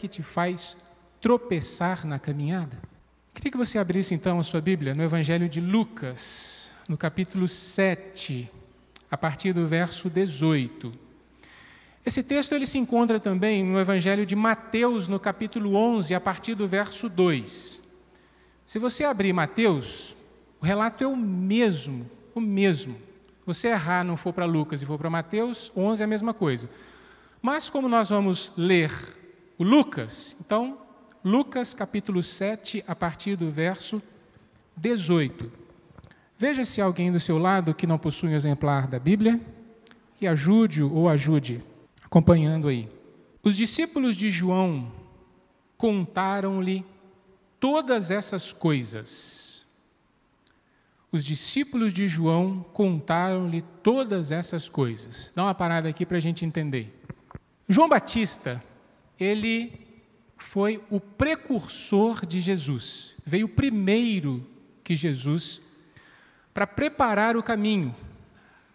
que te faz tropeçar na caminhada? Queria que você abrisse então a sua Bíblia no Evangelho de Lucas, no capítulo 7, a partir do verso 18. Esse texto ele se encontra também no Evangelho de Mateus, no capítulo 11, a partir do verso 2. Se você abrir Mateus, o relato é o mesmo, o mesmo. Você errar, não for para Lucas e for para Mateus, 11 é a mesma coisa. Mas como nós vamos ler o Lucas, então, Lucas capítulo 7, a partir do verso 18. Veja se alguém do seu lado que não possui um exemplar da Bíblia e ajude-o ou ajude, acompanhando aí. Os discípulos de João contaram-lhe todas essas coisas os discípulos de João contaram-lhe todas essas coisas. Dá uma parada aqui para a gente entender. João Batista, ele foi o precursor de Jesus, veio primeiro que Jesus para preparar o caminho,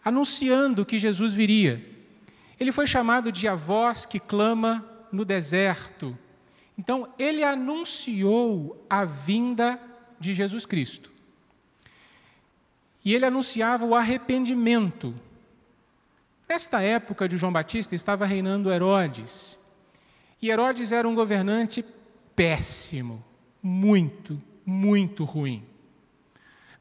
anunciando que Jesus viria. Ele foi chamado de a voz que clama no deserto. Então, ele anunciou a vinda de Jesus Cristo. E ele anunciava o arrependimento. Nesta época de João Batista estava reinando Herodes. E Herodes era um governante péssimo, muito, muito ruim.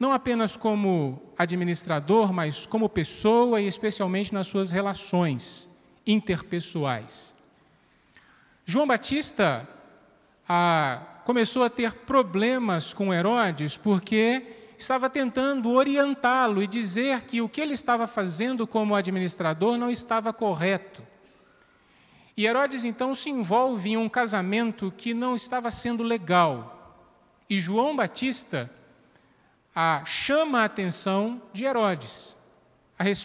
Não apenas como administrador, mas como pessoa e especialmente nas suas relações interpessoais. João Batista ah, começou a ter problemas com Herodes porque estava tentando orientá-lo e dizer que o que ele estava fazendo como administrador não estava correto. E Herodes então se envolve em um casamento que não estava sendo legal. E João Batista a, chama a atenção de Herodes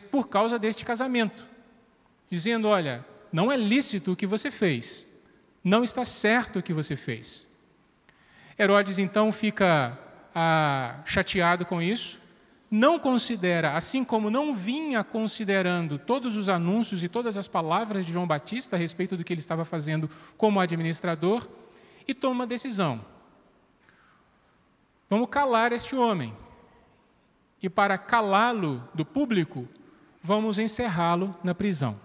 por causa deste casamento, dizendo: Olha, não é lícito o que você fez, não está certo o que você fez. Herodes então fica ah, chateado com isso, não considera, assim como não vinha considerando todos os anúncios e todas as palavras de João Batista a respeito do que ele estava fazendo como administrador, e toma a decisão. Vamos calar este homem. E para calá-lo do público, vamos encerrá-lo na prisão.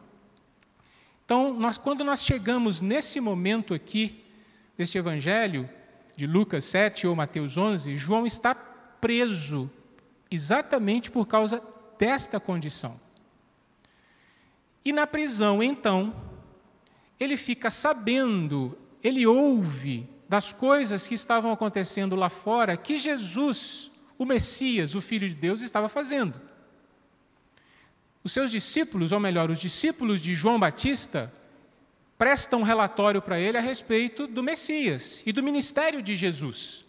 Então, nós, quando nós chegamos nesse momento aqui, deste evangelho, de Lucas 7 ou Mateus 11, João está preso exatamente por causa desta condição. E na prisão, então, ele fica sabendo, ele ouve das coisas que estavam acontecendo lá fora que Jesus, o Messias, o Filho de Deus, estava fazendo. Os seus discípulos, ou melhor, os discípulos de João Batista, presta um relatório para ele a respeito do Messias e do ministério de Jesus.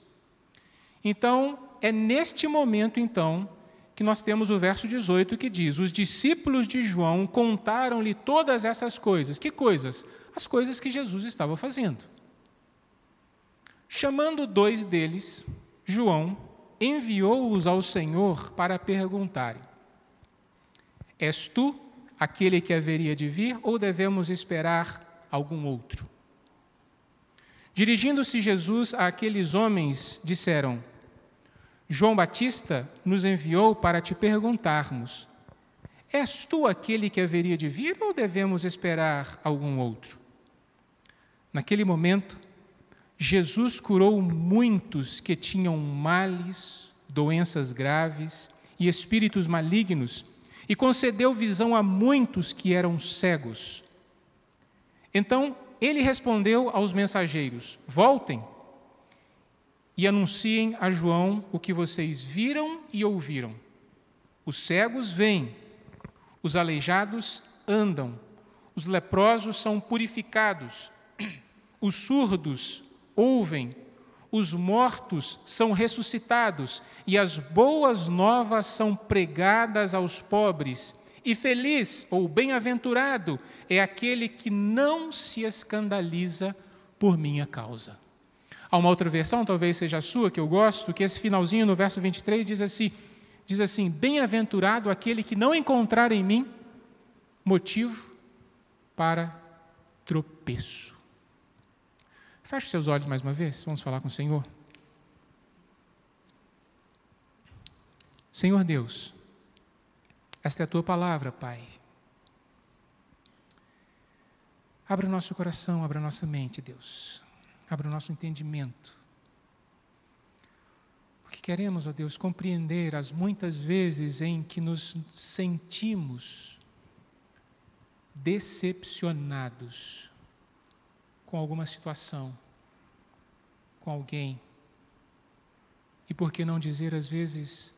Então, é neste momento, então, que nós temos o verso 18 que diz: Os discípulos de João contaram-lhe todas essas coisas. Que coisas? As coisas que Jesus estava fazendo. Chamando dois deles, João enviou-os ao Senhor para perguntarem: És tu aquele que haveria de vir ou devemos esperar algum outro. Dirigindo-se Jesus àqueles homens, disseram: João Batista nos enviou para te perguntarmos: És tu aquele que haveria de vir ou devemos esperar algum outro? Naquele momento, Jesus curou muitos que tinham males, doenças graves e espíritos malignos, e concedeu visão a muitos que eram cegos. Então ele respondeu aos mensageiros: Voltem e anunciem a João o que vocês viram e ouviram. Os cegos vêm, os aleijados andam, os leprosos são purificados, os surdos ouvem, os mortos são ressuscitados e as boas novas são pregadas aos pobres e feliz ou bem-aventurado é aquele que não se escandaliza por minha causa. Há uma outra versão, talvez seja a sua, que eu gosto, que esse finalzinho no verso 23 diz assim: diz assim: Bem-aventurado aquele que não encontrar em mim motivo para tropeço. Feche seus olhos mais uma vez, vamos falar com o Senhor. Senhor Deus, esta é a tua palavra, Pai. Abra o nosso coração, abra a nossa mente, Deus. Abra o nosso entendimento. Porque queremos, ó Deus, compreender as muitas vezes em que nos sentimos decepcionados com alguma situação, com alguém. E por que não dizer, às vezes,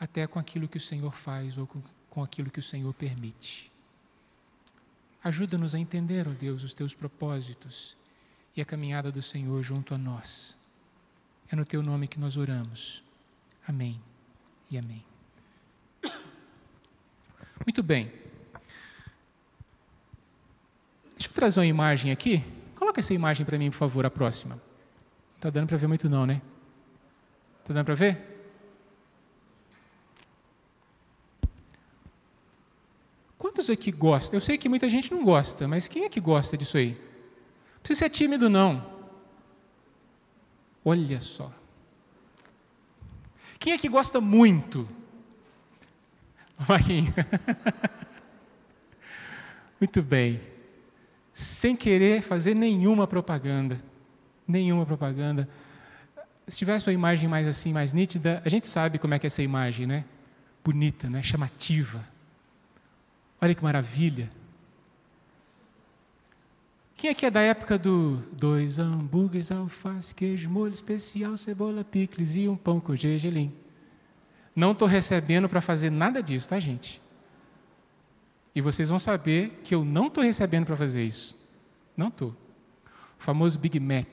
até com aquilo que o Senhor faz ou com, com aquilo que o Senhor permite. Ajuda-nos a entender, ó oh Deus, os teus propósitos e a caminhada do Senhor junto a nós. É no teu nome que nós oramos. Amém e amém. Muito bem. Deixa eu trazer uma imagem aqui. Coloca essa imagem para mim, por favor, a próxima. Não está dando para ver muito não, né? Está dando para ver? Quantos aqui gostam? Eu sei que muita gente não gosta, mas quem é que gosta disso aí? Precisa ser tímido, não. Olha só. Quem é que gosta muito? Marquinhos. Muito bem. Sem querer fazer nenhuma propaganda. Nenhuma propaganda. Se tivesse uma imagem mais assim, mais nítida, a gente sabe como é que é essa imagem, né? Bonita, né? Chamativa Olha que maravilha. Quem aqui é da época do dois hambúrgueres, alface, queijo, molho especial, cebola, picles e um pão com gergelim? Não estou recebendo para fazer nada disso, tá, gente? E vocês vão saber que eu não estou recebendo para fazer isso. Não estou. O famoso Big Mac.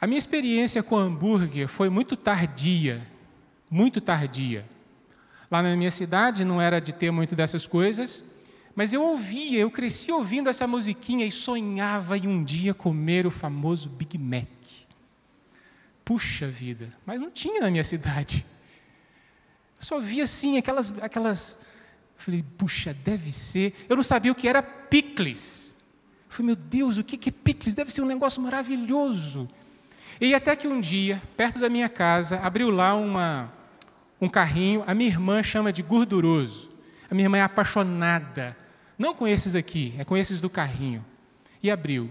A minha experiência com hambúrguer foi muito tardia, muito tardia. Lá na minha cidade não era de ter muito dessas coisas, mas eu ouvia, eu cresci ouvindo essa musiquinha e sonhava em um dia comer o famoso Big Mac. Puxa vida, mas não tinha na minha cidade. Eu só via assim aquelas, aquelas. Eu falei, puxa, deve ser. Eu não sabia o que era picles. Eu falei, meu Deus, o que é picles? Deve ser um negócio maravilhoso. E até que um dia, perto da minha casa, abriu lá uma, um carrinho, a minha irmã chama de gorduroso. A minha irmã é apaixonada, não com esses aqui, é com esses do carrinho. E abriu.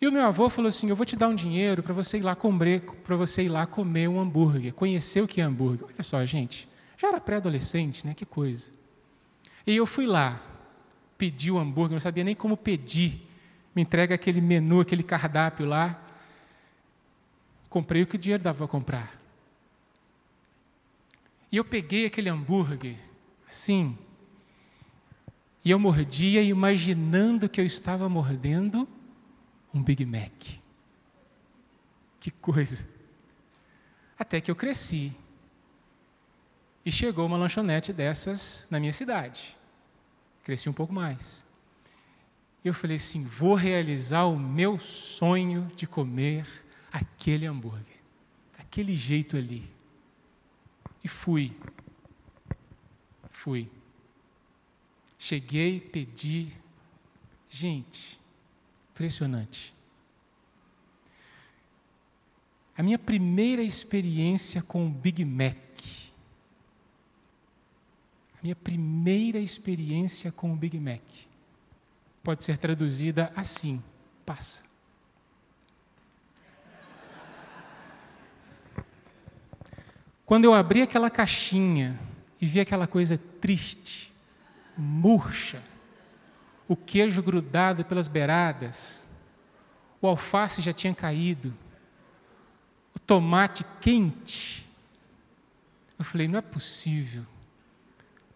E o meu avô falou assim: "Eu vou te dar um dinheiro para você ir lá comer, para você ir lá comer um hambúrguer, conhecer o que é hambúrguer". Olha só, gente, já era pré-adolescente, né? Que coisa. E eu fui lá, pedi o hambúrguer, não sabia nem como pedir. Me entrega aquele menu, aquele cardápio lá. Comprei o que o dinheiro dava para comprar. E eu peguei aquele hambúrguer, assim, e eu mordia imaginando que eu estava mordendo um Big Mac. Que coisa! Até que eu cresci. E chegou uma lanchonete dessas na minha cidade. Cresci um pouco mais. Eu falei assim: vou realizar o meu sonho de comer aquele hambúrguer, daquele jeito ali. E fui. Fui. Cheguei, pedi. Gente, impressionante. A minha primeira experiência com o Big Mac. A minha primeira experiência com o Big Mac pode ser traduzida assim: passa. Quando eu abri aquela caixinha e vi aquela coisa triste, murcha, o queijo grudado pelas beiradas, o alface já tinha caído, o tomate quente, eu falei: não é possível.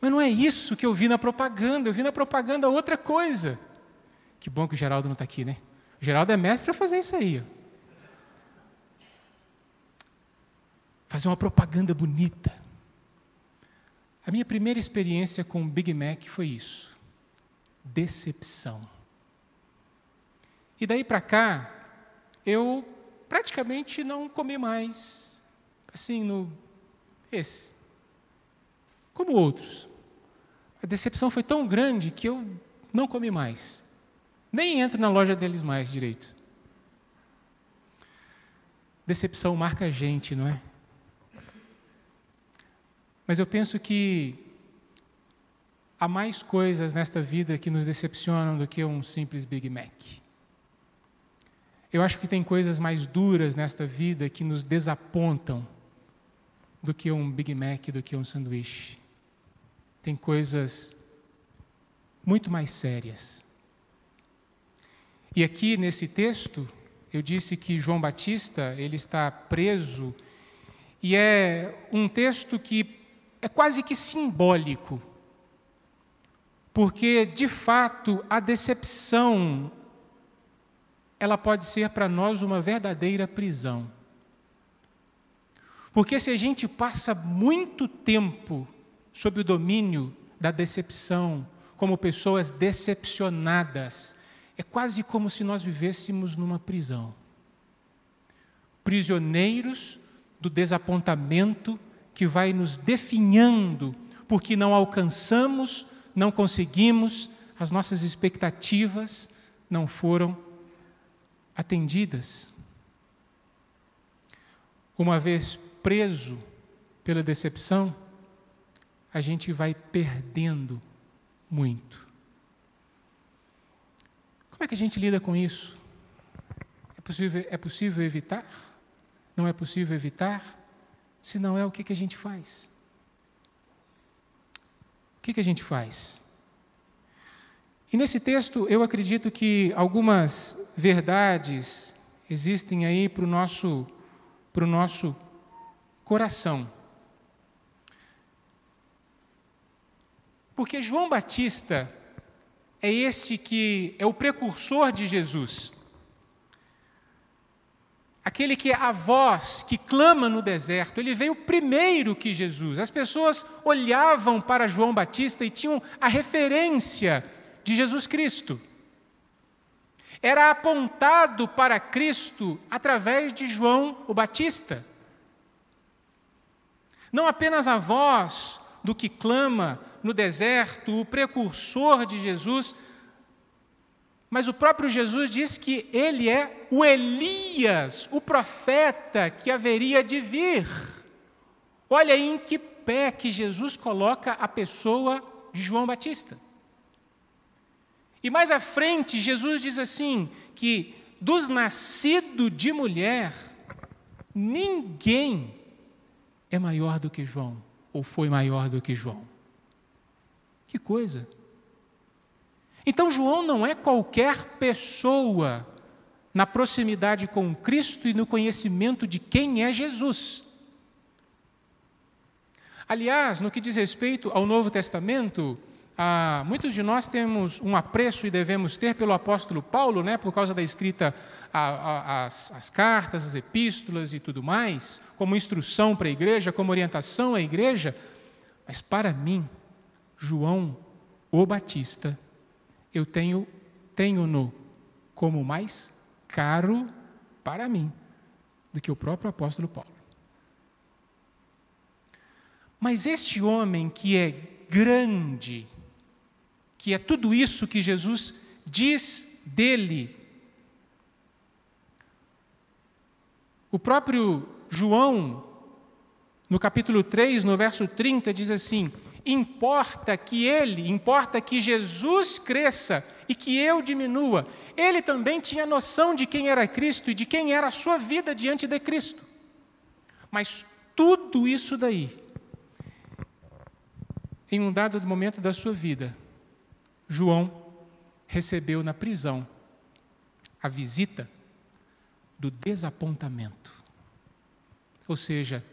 Mas não é isso que eu vi na propaganda, eu vi na propaganda outra coisa. Que bom que o Geraldo não está aqui, né? O Geraldo é mestre para fazer isso aí. fazer uma propaganda bonita. A minha primeira experiência com o Big Mac foi isso: decepção. E daí para cá, eu praticamente não comi mais, assim, no esse, como outros. A decepção foi tão grande que eu não comi mais. Nem entra na loja deles mais direito. Decepção marca a gente, não é? Mas eu penso que há mais coisas nesta vida que nos decepcionam do que um simples Big Mac. Eu acho que tem coisas mais duras nesta vida que nos desapontam do que um Big Mac, do que um sanduíche. Tem coisas muito mais sérias. E aqui nesse texto, eu disse que João Batista, ele está preso, e é um texto que é quase que simbólico, porque de fato a decepção ela pode ser para nós uma verdadeira prisão. Porque se a gente passa muito tempo sob o domínio da decepção, como pessoas decepcionadas, é quase como se nós vivêssemos numa prisão. Prisioneiros do desapontamento que vai nos definhando, porque não alcançamos, não conseguimos, as nossas expectativas não foram atendidas. Uma vez preso pela decepção, a gente vai perdendo muito. Como é que a gente lida com isso? É possível, é possível evitar? Não é possível evitar? Se não é, o que, que a gente faz? O que, que a gente faz? E nesse texto, eu acredito que algumas verdades existem aí para o nosso, pro nosso coração. Porque João Batista é esse que é o precursor de Jesus. Aquele que é a voz que clama no deserto, ele veio primeiro que Jesus. As pessoas olhavam para João Batista e tinham a referência de Jesus Cristo. Era apontado para Cristo através de João o Batista. Não apenas a voz do que clama no deserto, o precursor de Jesus, mas o próprio Jesus diz que ele é o Elias, o profeta que haveria de vir. Olha em que pé que Jesus coloca a pessoa de João Batista. E mais à frente, Jesus diz assim: que dos nascidos de mulher, ninguém é maior do que João, ou foi maior do que João. Que coisa! Então, João não é qualquer pessoa na proximidade com Cristo e no conhecimento de quem é Jesus. Aliás, no que diz respeito ao Novo Testamento, ah, muitos de nós temos um apreço e devemos ter pelo apóstolo Paulo, né, por causa da escrita a, a, as, as cartas, as epístolas e tudo mais, como instrução para a igreja, como orientação à igreja. Mas para mim, João o Batista eu tenho tenho-no como mais caro para mim do que o próprio apóstolo Paulo. Mas este homem que é grande, que é tudo isso que Jesus diz dele, o próprio João, no capítulo 3, no verso 30, diz assim: Importa que ele, importa que Jesus cresça e que eu diminua. Ele também tinha noção de quem era Cristo e de quem era a sua vida diante de Cristo. Mas tudo isso daí, em um dado momento da sua vida, João recebeu na prisão a visita do desapontamento. Ou seja,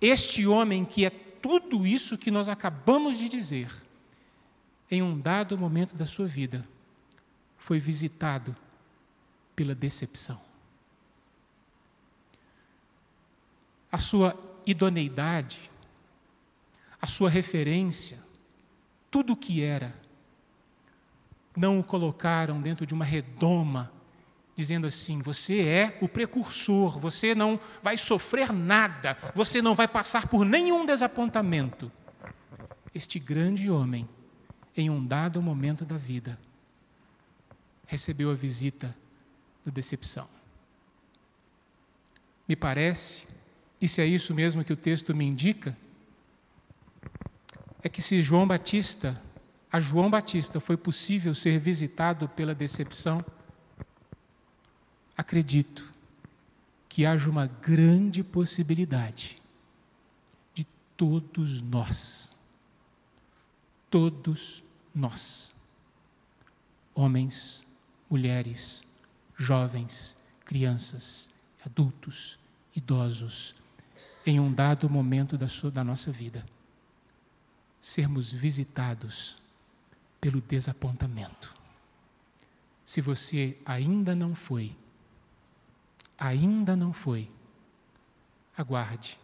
este homem que é tudo isso que nós acabamos de dizer, em um dado momento da sua vida, foi visitado pela decepção. A sua idoneidade, a sua referência, tudo o que era, não o colocaram dentro de uma redoma dizendo assim: você é o precursor, você não vai sofrer nada, você não vai passar por nenhum desapontamento. Este grande homem, em um dado momento da vida, recebeu a visita da decepção. Me parece, e se é isso mesmo que o texto me indica, é que se João Batista, a João Batista foi possível ser visitado pela decepção, acredito que haja uma grande possibilidade de todos nós, todos nós, homens, mulheres, jovens, crianças, adultos, idosos, em um dado momento da, sua, da nossa vida, sermos visitados pelo desapontamento. Se você ainda não foi, ainda não foi, aguarde,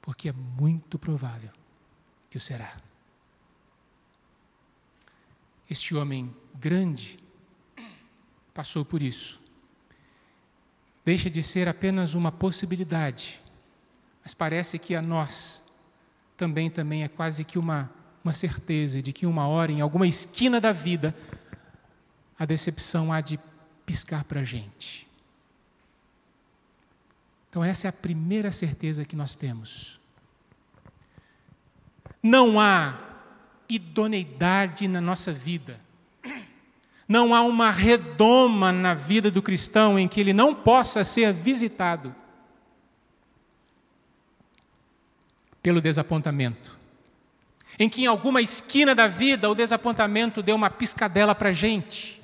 porque é muito provável que o será. Este homem grande passou por isso. Deixa de ser apenas uma possibilidade, mas parece que a nós também também é quase que uma uma certeza de que uma hora em alguma esquina da vida a decepção há de piscar para a gente. Então, essa é a primeira certeza que nós temos. Não há idoneidade na nossa vida. Não há uma redoma na vida do cristão em que ele não possa ser visitado pelo desapontamento. Em que em alguma esquina da vida o desapontamento deu uma piscadela para a gente.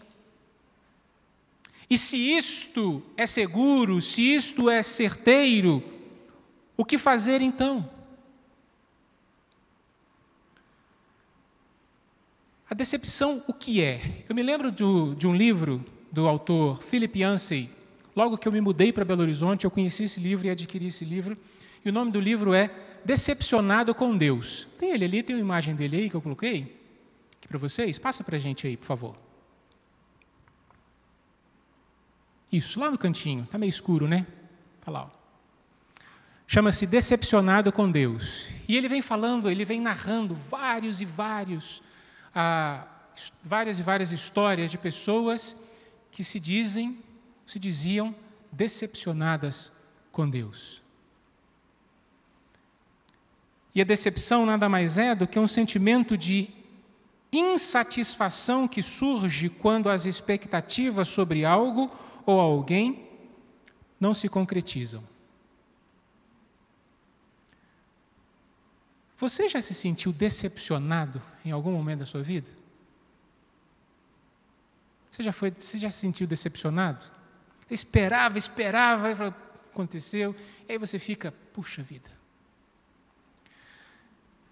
E se isto é seguro, se isto é certeiro, o que fazer então? A decepção, o que é? Eu me lembro do, de um livro do autor Philip Yancey. Logo que eu me mudei para Belo Horizonte, eu conheci esse livro e adquiri esse livro. E o nome do livro é Decepcionado com Deus. Tem ele ali, tem uma imagem dele aí que eu coloquei aqui para vocês. Passa para a gente aí, por favor. Isso, lá no cantinho. Está meio escuro, né? Está lá. Chama-se Decepcionado com Deus. E ele vem falando, ele vem narrando vários e vários, ah, várias e várias histórias de pessoas que se dizem, se diziam decepcionadas com Deus. E a decepção nada mais é do que um sentimento de insatisfação que surge quando as expectativas sobre algo ou alguém não se concretizam. Você já se sentiu decepcionado em algum momento da sua vida? Você já, foi, você já se sentiu decepcionado? Esperava, esperava, e aconteceu, e aí você fica, puxa vida.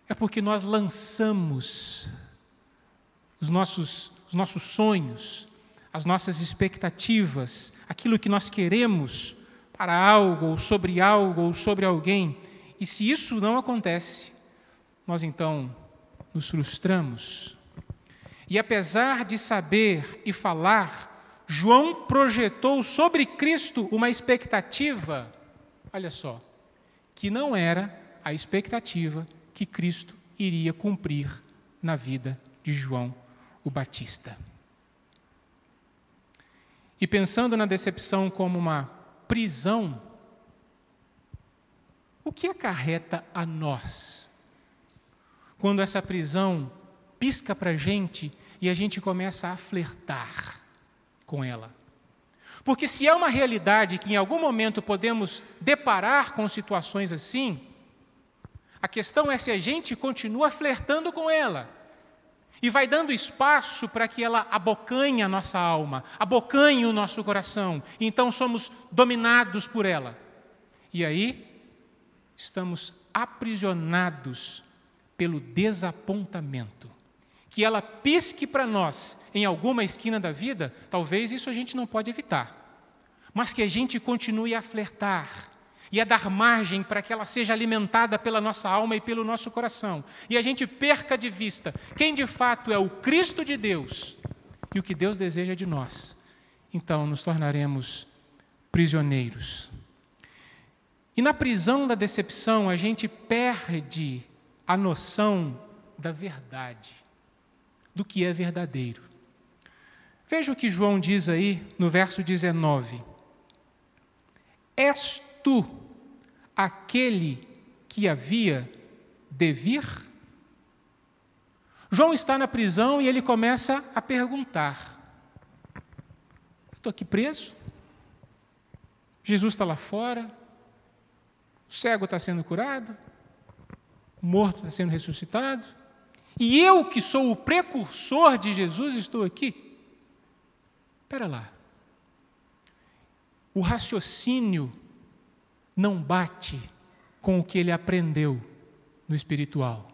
É porque nós lançamos os nossos, os nossos sonhos, as nossas expectativas, aquilo que nós queremos para algo, ou sobre algo, ou sobre alguém. E se isso não acontece, nós então nos frustramos. E apesar de saber e falar, João projetou sobre Cristo uma expectativa, olha só, que não era a expectativa que Cristo iria cumprir na vida de João o Batista. E pensando na decepção como uma prisão, o que acarreta a nós? Quando essa prisão pisca para a gente e a gente começa a flertar com ela. Porque se é uma realidade que em algum momento podemos deparar com situações assim, a questão é se a gente continua flertando com ela e vai dando espaço para que ela abocanhe a nossa alma, abocanhe o nosso coração. Então somos dominados por ela. E aí estamos aprisionados pelo desapontamento. Que ela pisque para nós em alguma esquina da vida, talvez isso a gente não pode evitar. Mas que a gente continue a flertar, e a dar margem para que ela seja alimentada pela nossa alma e pelo nosso coração. E a gente perca de vista quem de fato é o Cristo de Deus e o que Deus deseja de nós. Então nos tornaremos prisioneiros. E na prisão da decepção, a gente perde a noção da verdade, do que é verdadeiro. Veja o que João diz aí no verso 19: És tu aquele que havia de vir? João está na prisão e ele começa a perguntar: Estou aqui preso? Jesus está lá fora? O cego está sendo curado? O morto está sendo ressuscitado? E eu, que sou o precursor de Jesus, estou aqui? Espera lá. O raciocínio não bate com o que ele aprendeu no espiritual.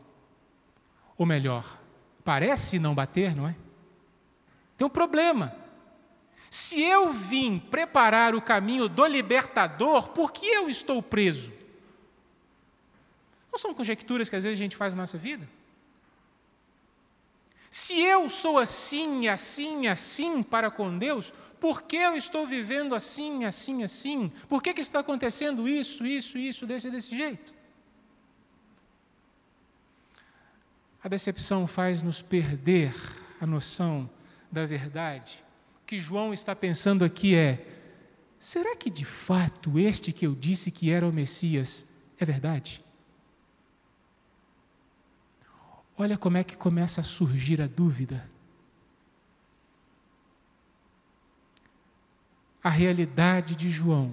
Ou melhor, parece não bater, não é? Tem um problema. Se eu vim preparar o caminho do libertador, por que eu estou preso? Não são conjecturas que às vezes a gente faz na nossa vida? Se eu sou assim, assim, assim para com Deus, por que eu estou vivendo assim, assim, assim? Por que, que está acontecendo isso, isso, isso, desse, desse jeito? A decepção faz nos perder a noção da verdade. O que João está pensando aqui é: será que de fato este que eu disse que era o Messias é verdade? Olha como é que começa a surgir a dúvida. A realidade de João.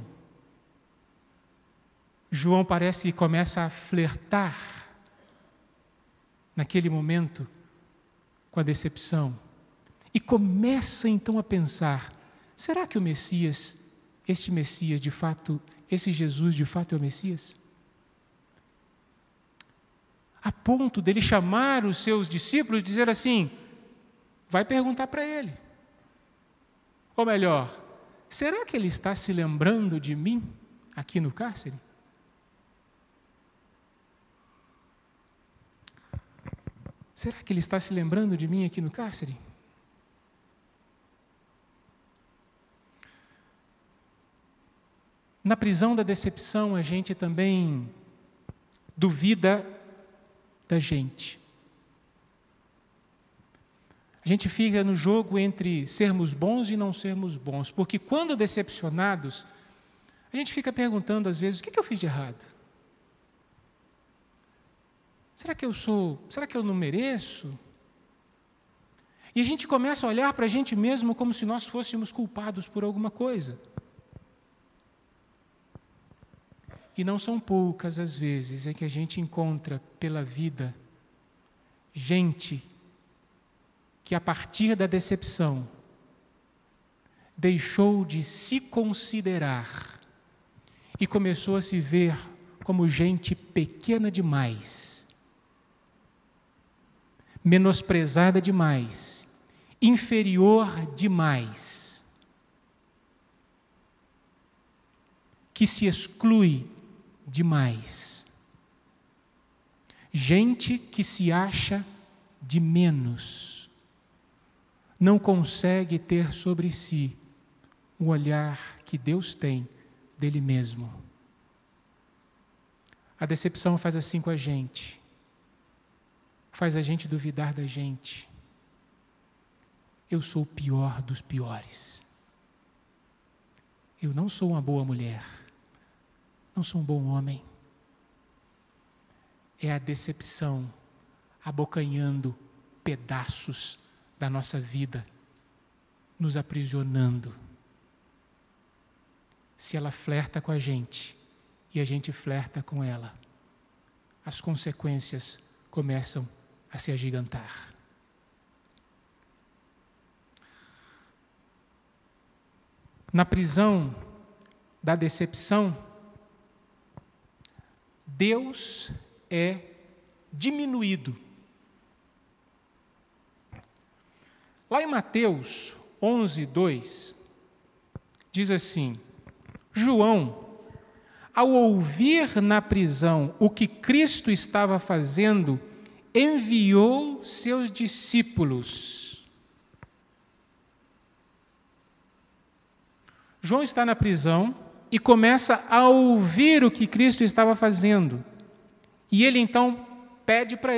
João parece que começa a flertar naquele momento com a decepção e começa então a pensar: será que o Messias, este Messias de fato, esse Jesus de fato é o Messias? a ponto dele chamar os seus discípulos e dizer assim: vai perguntar para ele. Ou melhor, será que ele está se lembrando de mim aqui no cárcere? Será que ele está se lembrando de mim aqui no cárcere? Na prisão da decepção, a gente também duvida da gente. A gente fica no jogo entre sermos bons e não sermos bons, porque quando decepcionados, a gente fica perguntando às vezes: o que, eu fiz de errado? Será que eu sou? Será que eu não mereço? E a gente começa a olhar para a gente mesmo como se nós fôssemos culpados por alguma coisa. E não são poucas as vezes em que a gente encontra pela vida gente que, a partir da decepção, deixou de se considerar e começou a se ver como gente pequena demais, menosprezada demais, inferior demais, que se exclui demais. Gente que se acha de menos, não consegue ter sobre si o olhar que Deus tem dele mesmo. A decepção faz assim com a gente, faz a gente duvidar da gente. Eu sou o pior dos piores. Eu não sou uma boa mulher. Não sou um bom homem. É a decepção abocanhando pedaços da nossa vida, nos aprisionando. Se ela flerta com a gente e a gente flerta com ela, as consequências começam a se agigantar. Na prisão da decepção, Deus é diminuído. Lá em Mateus 11, 2, diz assim: João, ao ouvir na prisão o que Cristo estava fazendo, enviou seus discípulos. João está na prisão, e começa a ouvir o que Cristo estava fazendo. E ele então pede para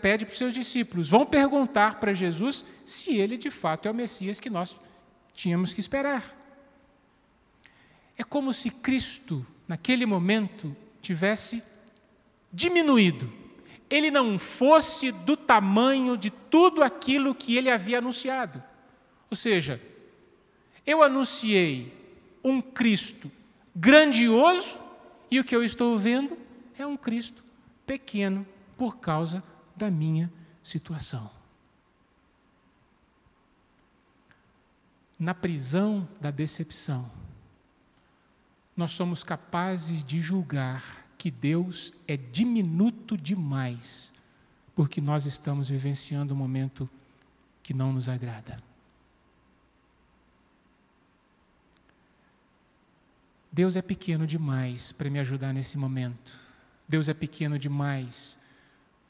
pede os seus discípulos: vão perguntar para Jesus se ele de fato é o Messias que nós tínhamos que esperar. É como se Cristo, naquele momento, tivesse diminuído. Ele não fosse do tamanho de tudo aquilo que ele havia anunciado. Ou seja, eu anunciei um Cristo grandioso e o que eu estou vendo é um Cristo pequeno por causa da minha situação. Na prisão da decepção, nós somos capazes de julgar que Deus é diminuto demais, porque nós estamos vivenciando um momento que não nos agrada. Deus é pequeno demais para me ajudar nesse momento. Deus é pequeno demais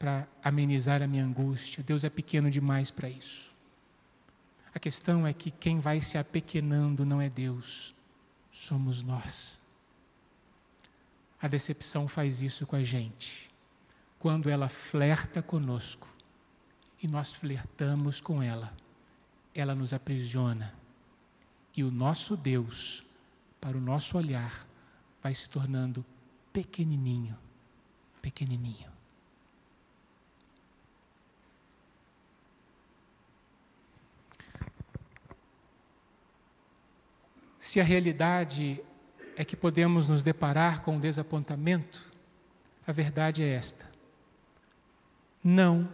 para amenizar a minha angústia. Deus é pequeno demais para isso. A questão é que quem vai se apequenando não é Deus, somos nós. A decepção faz isso com a gente. Quando ela flerta conosco e nós flertamos com ela, ela nos aprisiona. E o nosso Deus para o nosso olhar, vai se tornando pequenininho, pequenininho. Se a realidade é que podemos nos deparar com um desapontamento, a verdade é esta: não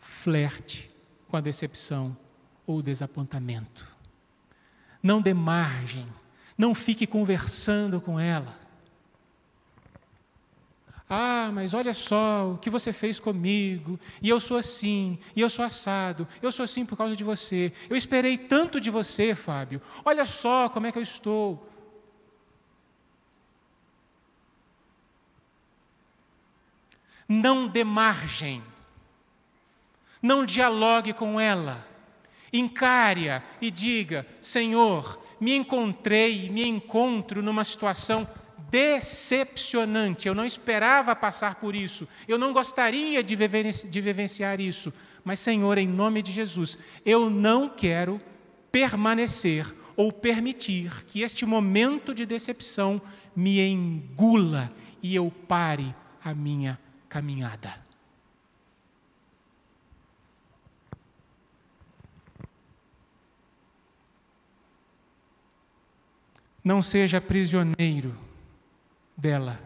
flerte com a decepção ou o desapontamento. Não dê margem não fique conversando com ela. Ah, mas olha só o que você fez comigo, e eu sou assim, e eu sou assado, eu sou assim por causa de você. Eu esperei tanto de você, Fábio. Olha só como é que eu estou. Não dê margem, não dialogue com ela, encare-a e diga: Senhor, me encontrei, me encontro numa situação decepcionante. Eu não esperava passar por isso. Eu não gostaria de, vivenciar isso. Mas, Senhor, em nome de Jesus, eu não quero permanecer ou permitir que este momento de decepção me engula e eu pare a minha caminhada. não seja prisioneiro dela.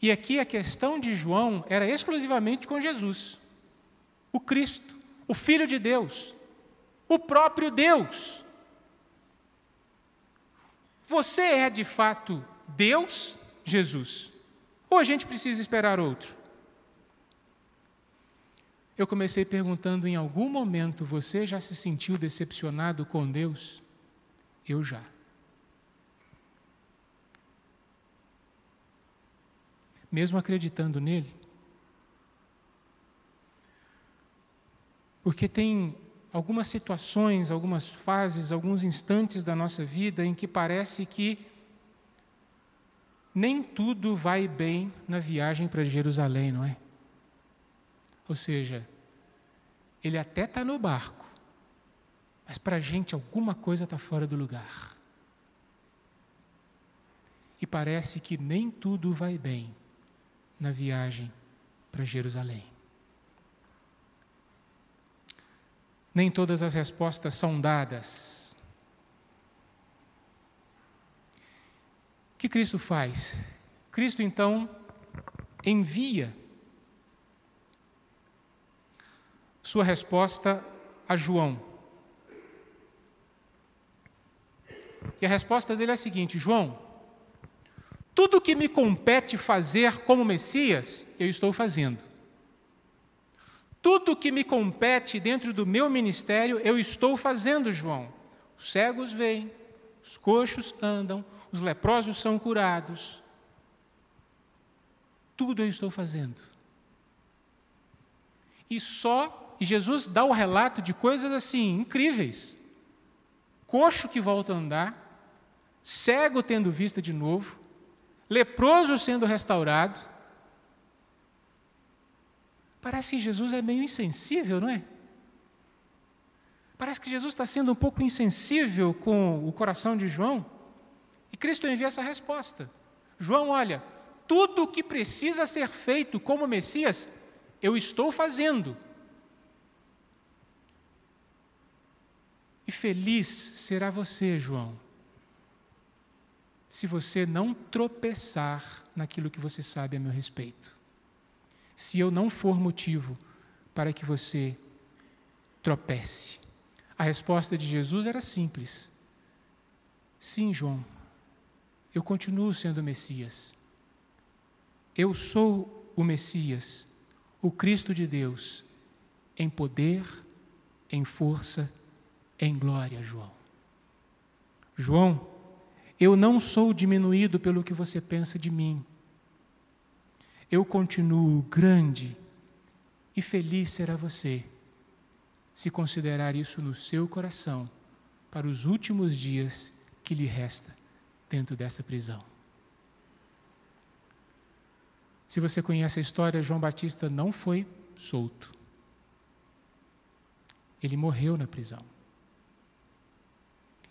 E aqui a questão de João era exclusivamente com Jesus, o Cristo, o Filho de Deus, o próprio Deus. Você é de fato Deus, Jesus? Ou a gente precisa esperar outro? Eu comecei perguntando: em algum momento você já se sentiu decepcionado com Deus? Eu já. Mesmo acreditando nele. Porque tem algumas situações, algumas fases, alguns instantes da nossa vida em que parece que nem tudo vai bem na viagem para Jerusalém, não é? Ou seja, ele até está no barco, mas para a gente alguma coisa está fora do lugar. E parece que nem tudo vai bem na viagem para Jerusalém. Nem todas as respostas são dadas. O que Cristo faz? Cristo então envia sua resposta a João. E a resposta dele é a seguinte: João, tudo que me compete fazer como Messias, eu estou fazendo. Tudo que me compete dentro do meu ministério, eu estou fazendo, João. Os cegos veem, os coxos andam, os leprosos são curados. Tudo eu estou fazendo. E só, Jesus dá o relato de coisas assim, incríveis. Coxo que volta a andar, cego tendo vista de novo, leproso sendo restaurado. Parece que Jesus é meio insensível, não é? Parece que Jesus está sendo um pouco insensível com o coração de João. E Cristo envia essa resposta. João, olha, tudo o que precisa ser feito como Messias, eu estou fazendo. E feliz será você, João, se você não tropeçar naquilo que você sabe a meu respeito. Se eu não for motivo para que você tropece. A resposta de Jesus era simples: Sim, João, eu continuo sendo o Messias. Eu sou o Messias, o Cristo de Deus, em poder, em força, em glória, João. João, eu não sou diminuído pelo que você pensa de mim. Eu continuo grande e feliz será você se considerar isso no seu coração para os últimos dias que lhe resta dentro desta prisão. Se você conhece a história, João Batista não foi solto. Ele morreu na prisão.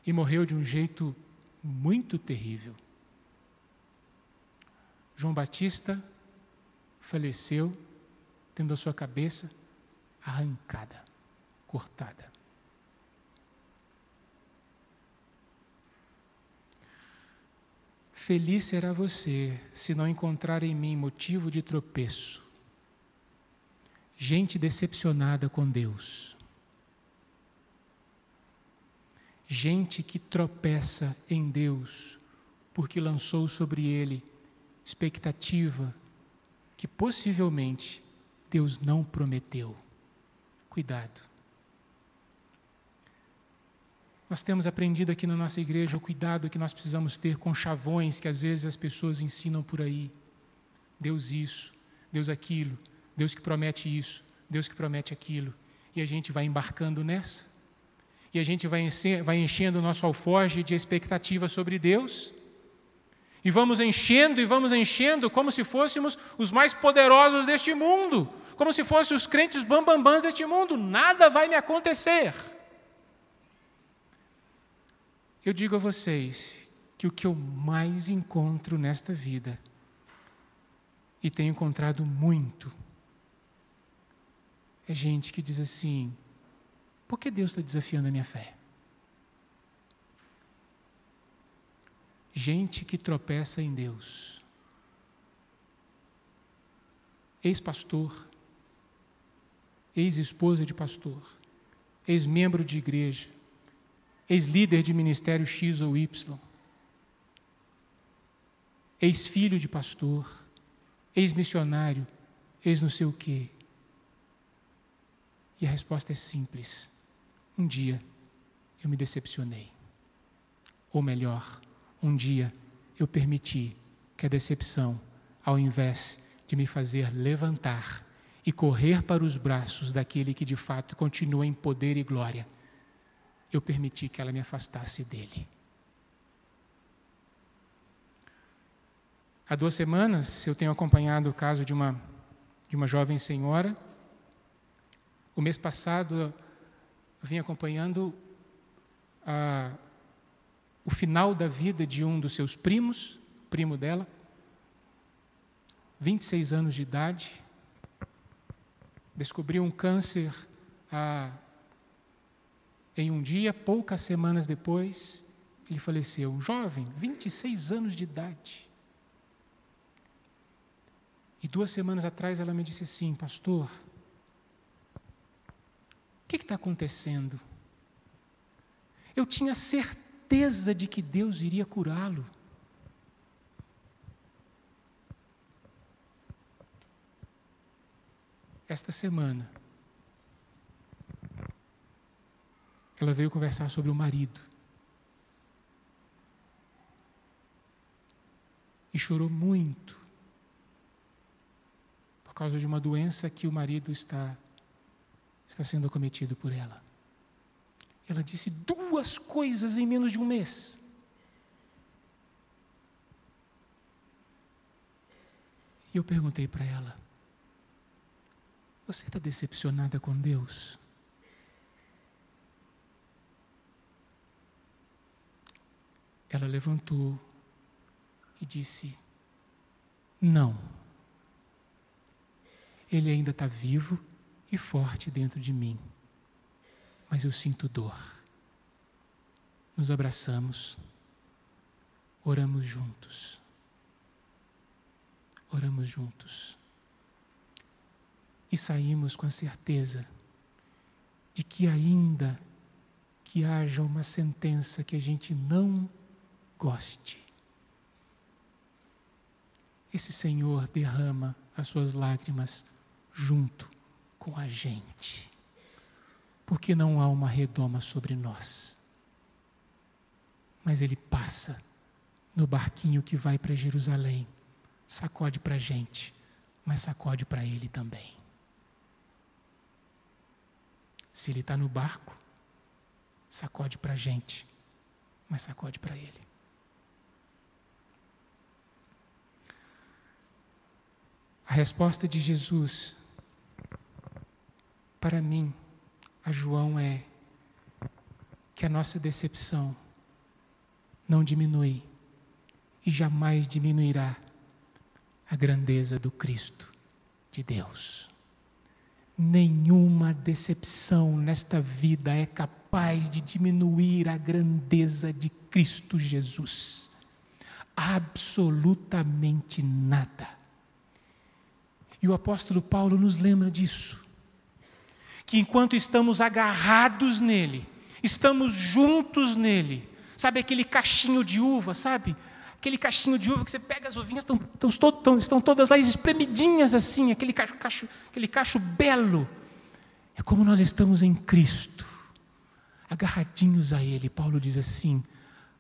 E morreu de um jeito muito terrível. João Batista faleceu tendo a sua cabeça arrancada, cortada. Feliz será você se não encontrar em mim motivo de tropeço. Gente decepcionada com Deus. Gente que tropeça em Deus porque lançou sobre ele expectativa que possivelmente Deus não prometeu. Cuidado. Nós temos aprendido aqui na nossa igreja o cuidado que nós precisamos ter com chavões que às vezes as pessoas ensinam por aí. Deus isso, Deus aquilo, Deus que promete isso, Deus que promete aquilo. E a gente vai embarcando nessa. E a gente vai, vai enchendo o nosso alforje de expectativa sobre Deus. E vamos enchendo e vamos enchendo como se fôssemos os mais poderosos deste mundo, como se fossem os crentes bambambãs deste mundo. Nada vai me acontecer. Eu digo a vocês que o que eu mais encontro nesta vida, e tenho encontrado muito, é gente que diz assim: por que Deus está desafiando a minha fé? Gente que tropeça em Deus. Ex-pastor, ex-esposa de pastor, ex-membro de igreja, ex-líder de ministério X ou Y, ex-filho de pastor, ex-missionário, ex não sei o quê. E a resposta é simples: um dia eu me decepcionei. Ou melhor, um dia eu permiti que a decepção, ao invés de me fazer levantar e correr para os braços daquele que de fato continua em poder e glória, eu permiti que ela me afastasse dele. Há duas semanas eu tenho acompanhado o caso de uma, de uma jovem senhora. O mês passado vim acompanhando a, o final da vida de um dos seus primos, primo dela, 26 anos de idade, descobriu um câncer há em um dia, poucas semanas depois, ele faleceu. Jovem, 26 anos de idade. E duas semanas atrás ela me disse assim: Pastor, que está acontecendo? Eu tinha certeza de que Deus iria curá-lo. Esta semana, ela veio conversar sobre o marido. E chorou muito por causa de uma doença que o marido está, está sendo cometido por ela. Ela disse duas coisas em menos de um mês. E eu perguntei para ela: Você está decepcionada com Deus? Ela levantou e disse: Não. Ele ainda está vivo, e forte dentro de mim, mas eu sinto dor. Nos abraçamos, oramos juntos. Oramos juntos. E saímos com a certeza de que ainda que haja uma sentença que a gente não goste, esse Senhor derrama as suas lágrimas junto com a gente, porque não há uma redoma sobre nós, mas Ele passa no barquinho que vai para Jerusalém, sacode para a gente, mas sacode para Ele também. Se Ele está no barco, sacode para a gente, mas sacode para Ele. A resposta de Jesus para mim, a João, é que a nossa decepção não diminui e jamais diminuirá a grandeza do Cristo de Deus. Nenhuma decepção nesta vida é capaz de diminuir a grandeza de Cristo Jesus. Absolutamente nada. E o apóstolo Paulo nos lembra disso. Que enquanto estamos agarrados nele, estamos juntos nele, sabe aquele cachinho de uva, sabe? Aquele cachinho de uva que você pega as uvinhas, estão, estão, estão todas lá espremidinhas assim, aquele cacho, aquele cacho belo. É como nós estamos em Cristo, agarradinhos a Ele. Paulo diz assim: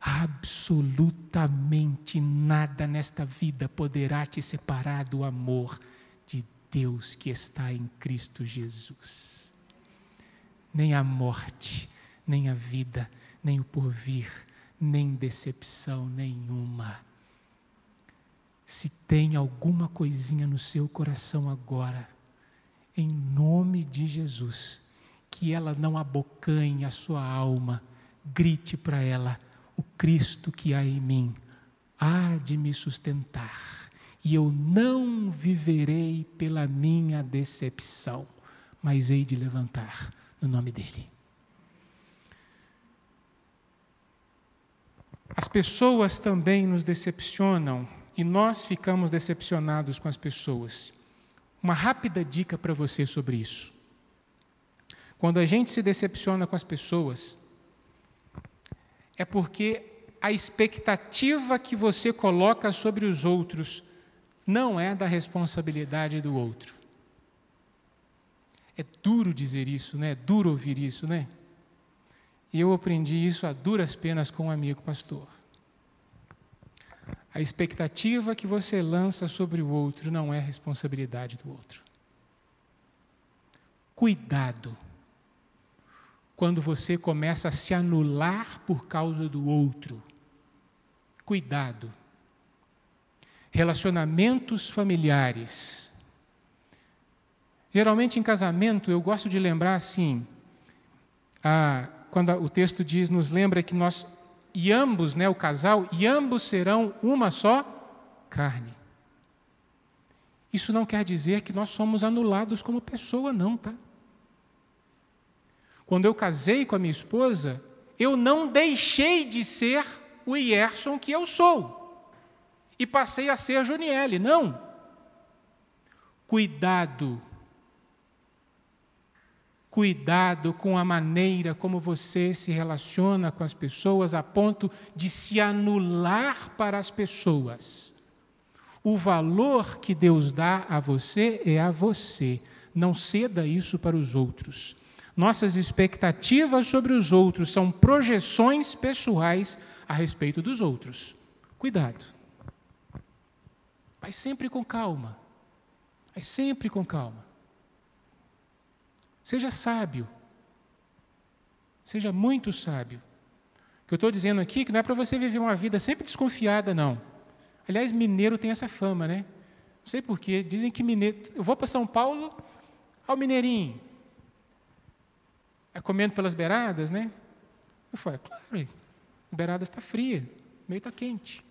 absolutamente nada nesta vida poderá te separar do amor Deus que está em Cristo Jesus. Nem a morte, nem a vida, nem o porvir, nem decepção nenhuma. Se tem alguma coisinha no seu coração agora, em nome de Jesus, que ela não abocanhe a sua alma, grite para ela: o Cristo que há em mim há de me sustentar e eu não viverei pela minha decepção, mas hei de levantar no nome dEle. As pessoas também nos decepcionam e nós ficamos decepcionados com as pessoas. Uma rápida dica para você sobre isso. Quando a gente se decepciona com as pessoas, é porque a expectativa que você coloca sobre os outros não é da responsabilidade do outro. É duro dizer isso, né? É duro ouvir isso, né? E eu aprendi isso a duras penas com um amigo pastor. A expectativa que você lança sobre o outro não é responsabilidade do outro. Cuidado quando você começa a se anular por causa do outro. Cuidado relacionamentos familiares. Geralmente em casamento eu gosto de lembrar assim, a, quando o texto diz, nos lembra que nós, e ambos, né, o casal, e ambos serão uma só carne. Isso não quer dizer que nós somos anulados como pessoa, não, tá? Quando eu casei com a minha esposa, eu não deixei de ser o Ierson que eu sou e passei a ser Joniele. Não. Cuidado. Cuidado com a maneira como você se relaciona com as pessoas a ponto de se anular para as pessoas. O valor que Deus dá a você é a você. Não ceda isso para os outros. Nossas expectativas sobre os outros são projeções pessoais a respeito dos outros. Cuidado mas sempre com calma. Mas sempre com calma. Seja sábio. Seja muito sábio. O que eu estou dizendo aqui é que não é para você viver uma vida sempre desconfiada, não. Aliás, mineiro tem essa fama, né? Não sei porquê. Dizem que mineiro. Eu vou para São Paulo, ao mineirinho. É comendo pelas beiradas, né? Eu falei, claro, a beirada está fria. meio está quente.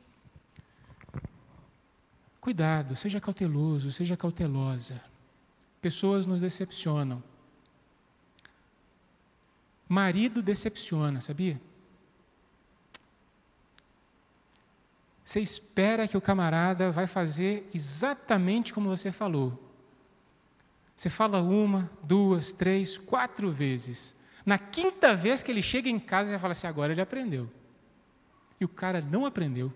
Cuidado, seja cauteloso, seja cautelosa. Pessoas nos decepcionam. Marido decepciona, sabia? Você espera que o camarada vai fazer exatamente como você falou. Você fala uma, duas, três, quatro vezes. Na quinta vez que ele chega em casa, você fala assim: agora ele aprendeu. E o cara não aprendeu.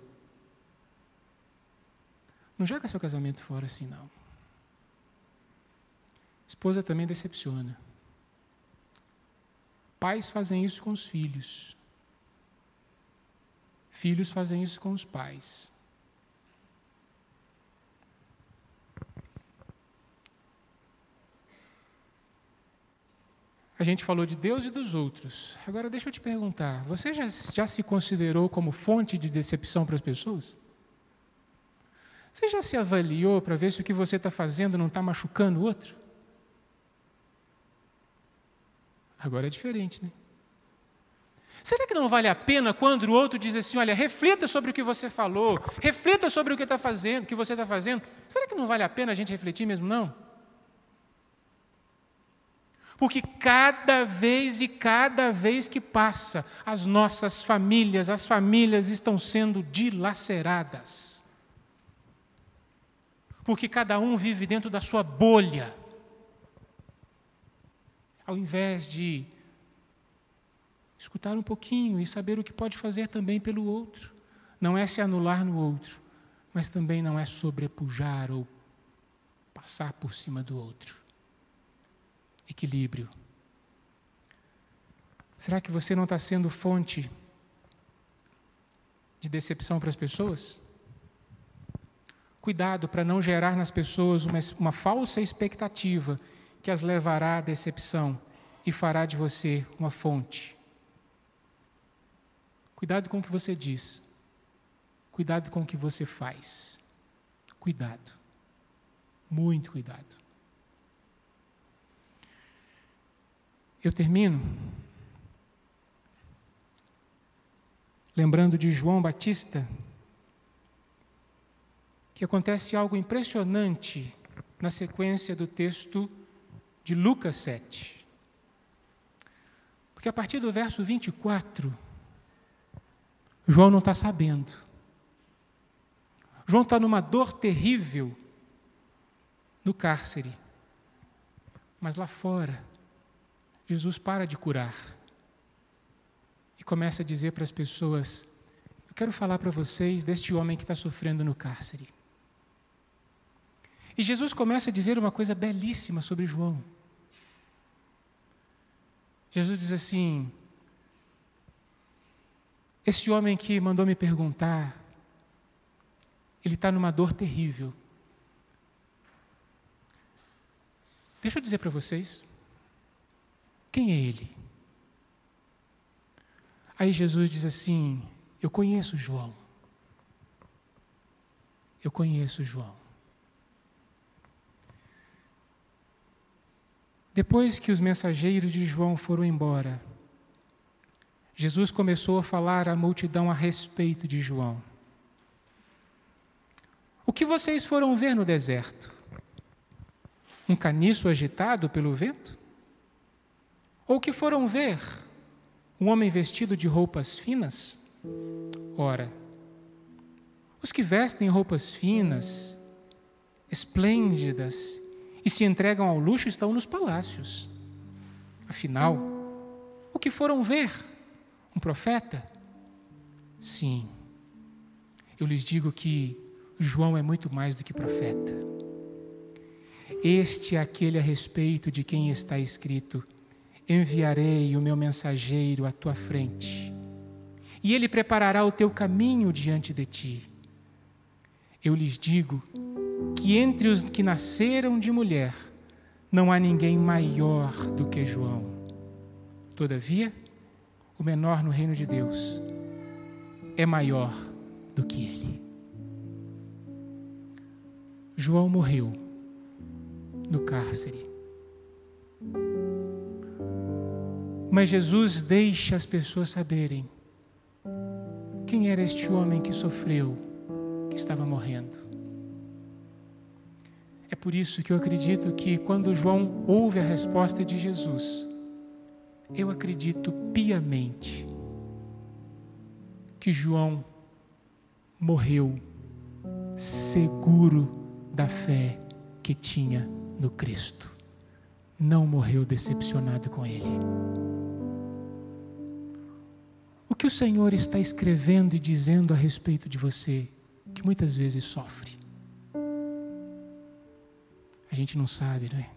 Não joga seu casamento fora assim, não. Esposa também decepciona. Pais fazem isso com os filhos. Filhos fazem isso com os pais. A gente falou de Deus e dos outros. Agora deixa eu te perguntar: você já, já se considerou como fonte de decepção para as pessoas? Você já se avaliou para ver se o que você está fazendo não está machucando o outro? Agora é diferente, né? Será que não vale a pena quando o outro diz assim, olha, reflita sobre o que você falou, reflita sobre o que está fazendo, que você está fazendo? Será que não vale a pena a gente refletir mesmo? Não. Porque cada vez e cada vez que passa, as nossas famílias, as famílias estão sendo dilaceradas. Porque cada um vive dentro da sua bolha. Ao invés de escutar um pouquinho e saber o que pode fazer também pelo outro. Não é se anular no outro, mas também não é sobrepujar ou passar por cima do outro. Equilíbrio. Será que você não está sendo fonte de decepção para as pessoas? Cuidado para não gerar nas pessoas uma, uma falsa expectativa que as levará à decepção e fará de você uma fonte Cuidado com o que você diz. Cuidado com o que você faz. Cuidado. Muito cuidado. Eu termino lembrando de João Batista, que acontece algo impressionante na sequência do texto de Lucas 7. Porque a partir do verso 24, João não está sabendo. João está numa dor terrível no cárcere. Mas lá fora, Jesus para de curar e começa a dizer para as pessoas: Eu quero falar para vocês deste homem que está sofrendo no cárcere. E Jesus começa a dizer uma coisa belíssima sobre João. Jesus diz assim: esse homem que mandou me perguntar, ele está numa dor terrível. Deixa eu dizer para vocês, quem é ele? Aí Jesus diz assim: Eu conheço João. Eu conheço João. Depois que os mensageiros de João foram embora, Jesus começou a falar à multidão a respeito de João. O que vocês foram ver no deserto? Um caniço agitado pelo vento? Ou que foram ver? Um homem vestido de roupas finas? Ora, os que vestem roupas finas, esplêndidas e se entregam ao luxo estão nos palácios. Afinal, o que foram ver? Um profeta? Sim. Eu lhes digo que João é muito mais do que profeta. Este é aquele a respeito de quem está escrito: Enviarei o meu mensageiro à tua frente, e ele preparará o teu caminho diante de ti. Eu lhes digo que entre os que nasceram de mulher, não há ninguém maior do que João. Todavia, o menor no reino de Deus é maior do que ele. João morreu no cárcere. Mas Jesus deixa as pessoas saberem quem era este homem que sofreu, que estava morrendo. É por isso que eu acredito que quando João ouve a resposta de Jesus, eu acredito piamente que João morreu seguro da fé que tinha no Cristo. Não morreu decepcionado com Ele. O que o Senhor está escrevendo e dizendo a respeito de você, que muitas vezes sofre? A gente não sabe, né?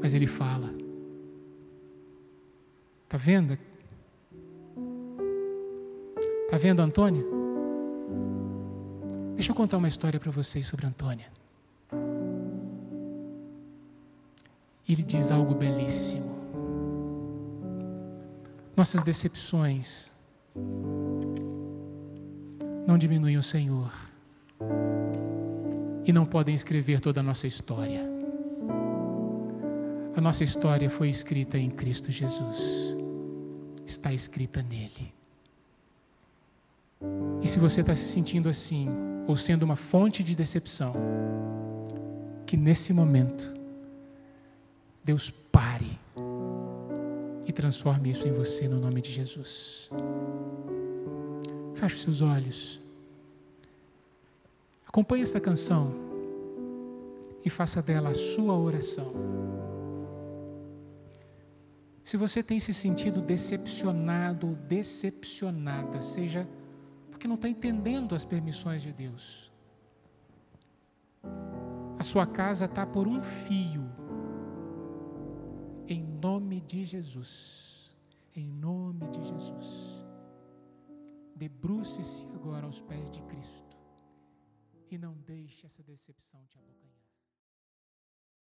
Mas Ele fala. Está vendo? Está vendo, Antônia? Deixa eu contar uma história para vocês sobre Antônia. Ele diz algo belíssimo. Nossas decepções não diminuem o Senhor e não podem escrever toda a nossa história. A nossa história foi escrita em Cristo Jesus está escrita nele. E se você está se sentindo assim, ou sendo uma fonte de decepção, que nesse momento Deus pare e transforme isso em você no nome de Jesus. Feche seus olhos. Acompanhe esta canção e faça dela a sua oração. Se você tem se sentido decepcionado ou decepcionada, seja porque não está entendendo as permissões de Deus. A sua casa está por um fio. Em nome de Jesus. Em nome de Jesus. Debruce-se agora aos pés de Cristo. E não deixe essa decepção te abocanhar.